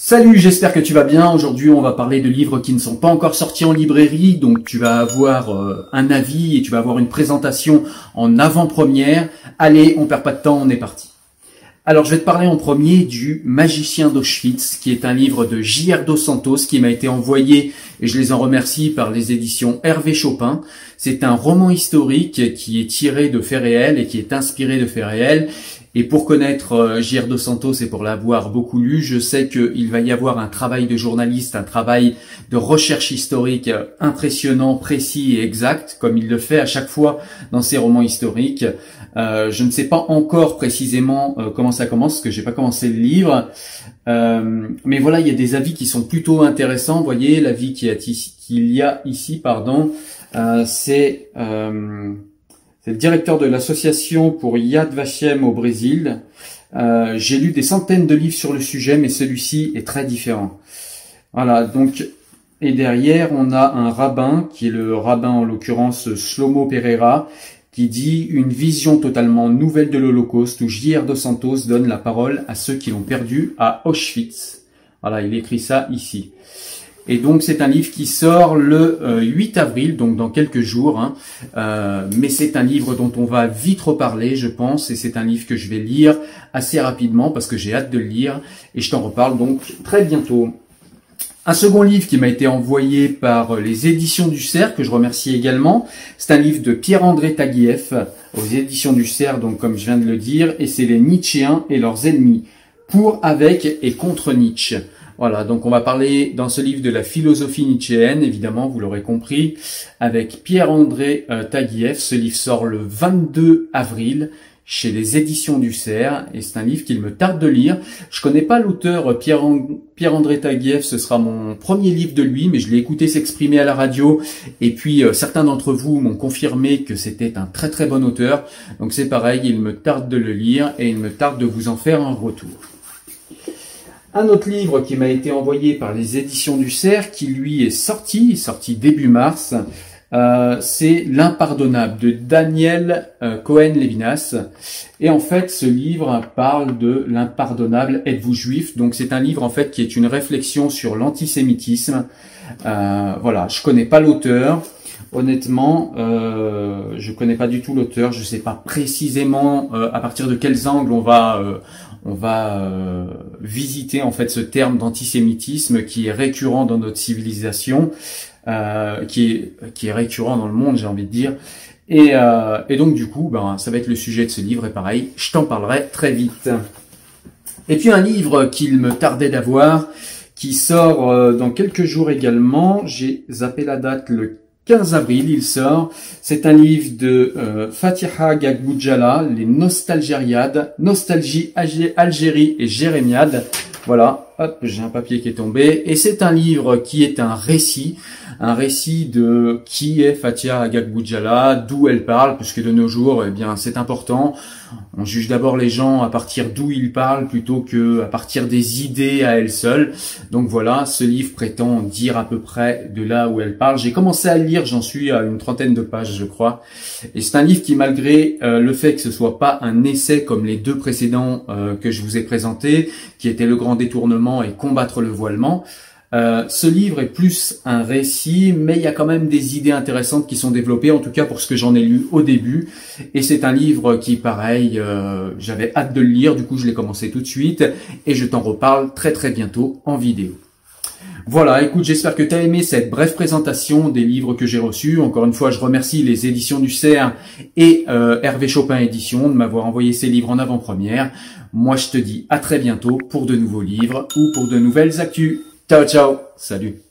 Salut, j'espère que tu vas bien. Aujourd'hui, on va parler de livres qui ne sont pas encore sortis en librairie, donc tu vas avoir euh, un avis et tu vas avoir une présentation en avant-première. Allez, on perd pas de temps, on est parti. Alors, je vais te parler en premier du Magicien d'Auschwitz, qui est un livre de J.R. Dos Santos qui m'a été envoyé, et je les en remercie, par les éditions Hervé Chopin. C'est un roman historique qui est tiré de faits réels et qui est inspiré de faits réels et pour connaître euh, J.R. Dos Santos et pour l'avoir beaucoup lu, je sais qu'il va y avoir un travail de journaliste, un travail de recherche historique impressionnant, précis et exact, comme il le fait à chaque fois dans ses romans historiques. Euh, je ne sais pas encore précisément euh, comment ça commence, parce que j'ai pas commencé le livre. Euh, mais voilà, il y a des avis qui sont plutôt intéressants. Vous voyez, l'avis qu'il y a ici, pardon, c'est directeur de l'association pour Yad Vashem au Brésil. Euh, j'ai lu des centaines de livres sur le sujet, mais celui-ci est très différent. Voilà, donc, et derrière, on a un rabbin, qui est le rabbin en l'occurrence Slomo Pereira, qui dit une vision totalement nouvelle de l'Holocauste, où J.R. Dos Santos donne la parole à ceux qui l'ont perdu à Auschwitz. Voilà, il écrit ça ici. Et donc c'est un livre qui sort le 8 euh, avril, donc dans quelques jours. Hein. Euh, mais c'est un livre dont on va vite reparler, je pense, et c'est un livre que je vais lire assez rapidement parce que j'ai hâte de le lire, et je t'en reparle donc très bientôt. Un second livre qui m'a été envoyé par les éditions du Cerf, que je remercie également, c'est un livre de Pierre-André Taguieff aux éditions du Cerf, donc comme je viens de le dire, et c'est les Nietzschéens et leurs ennemis, pour, avec et contre Nietzsche. Voilà, donc on va parler dans ce livre de la philosophie nietzschéenne, évidemment, vous l'aurez compris, avec Pierre-André euh, Taguieff. Ce livre sort le 22 avril chez les éditions du Cerf, et c'est un livre qu'il me tarde de lire. Je connais pas l'auteur euh, Pierre-André Taguieff, ce sera mon premier livre de lui, mais je l'ai écouté s'exprimer à la radio, et puis euh, certains d'entre vous m'ont confirmé que c'était un très très bon auteur, donc c'est pareil, il me tarde de le lire, et il me tarde de vous en faire un retour. Un autre livre qui m'a été envoyé par les éditions du Cerf, qui lui est sorti, sorti début mars, euh, c'est L'impardonnable de Daniel euh, Cohen-Levinas. Et en fait, ce livre parle de l'impardonnable Êtes-vous juif? Donc c'est un livre en fait qui est une réflexion sur l'antisémitisme. Euh, voilà, je connais pas l'auteur. Honnêtement, euh, je connais pas du tout l'auteur. Je sais pas précisément à partir de quels angles on va on va euh, visiter en fait ce terme d'antisémitisme qui est récurrent dans notre civilisation, euh, qui est qui est récurrent dans le monde, j'ai envie de dire. Et, euh, et donc du coup, ben, ça va être le sujet de ce livre et pareil, je t'en parlerai très vite. Et puis un livre qu'il me tardait d'avoir, qui sort dans quelques jours également. J'ai zappé la date le 15 avril, il sort. C'est un livre de euh, Fatiha Gagboudjala, Les Nostalgériades, Nostalgie, Algérie et Jérémiade. Voilà, hop, j'ai un papier qui est tombé. Et c'est un livre qui est un récit, un récit de qui est Fatia Agagboudjala, d'où elle parle, puisque de nos jours, eh bien, c'est important. On juge d'abord les gens à partir d'où ils parlent plutôt que à partir des idées à elles seules. Donc voilà, ce livre prétend dire à peu près de là où elle parle. J'ai commencé à le lire, j'en suis à une trentaine de pages, je crois. Et c'est un livre qui, malgré euh, le fait que ce soit pas un essai comme les deux précédents euh, que je vous ai présentés, qui étaient le grand détournement et combattre le voilement, euh, ce livre est plus un récit, mais il y a quand même des idées intéressantes qui sont développées, en tout cas pour ce que j'en ai lu au début. Et c'est un livre qui, pareil, euh, j'avais hâte de le lire, du coup je l'ai commencé tout de suite, et je t'en reparle très très bientôt en vidéo. Voilà, écoute, j'espère que tu as aimé cette brève présentation des livres que j'ai reçus. Encore une fois, je remercie les éditions du CERF et euh, Hervé Chopin Édition de m'avoir envoyé ces livres en avant-première. Moi, je te dis à très bientôt pour de nouveaux livres ou pour de nouvelles actus. Ciao, ciao. Salut.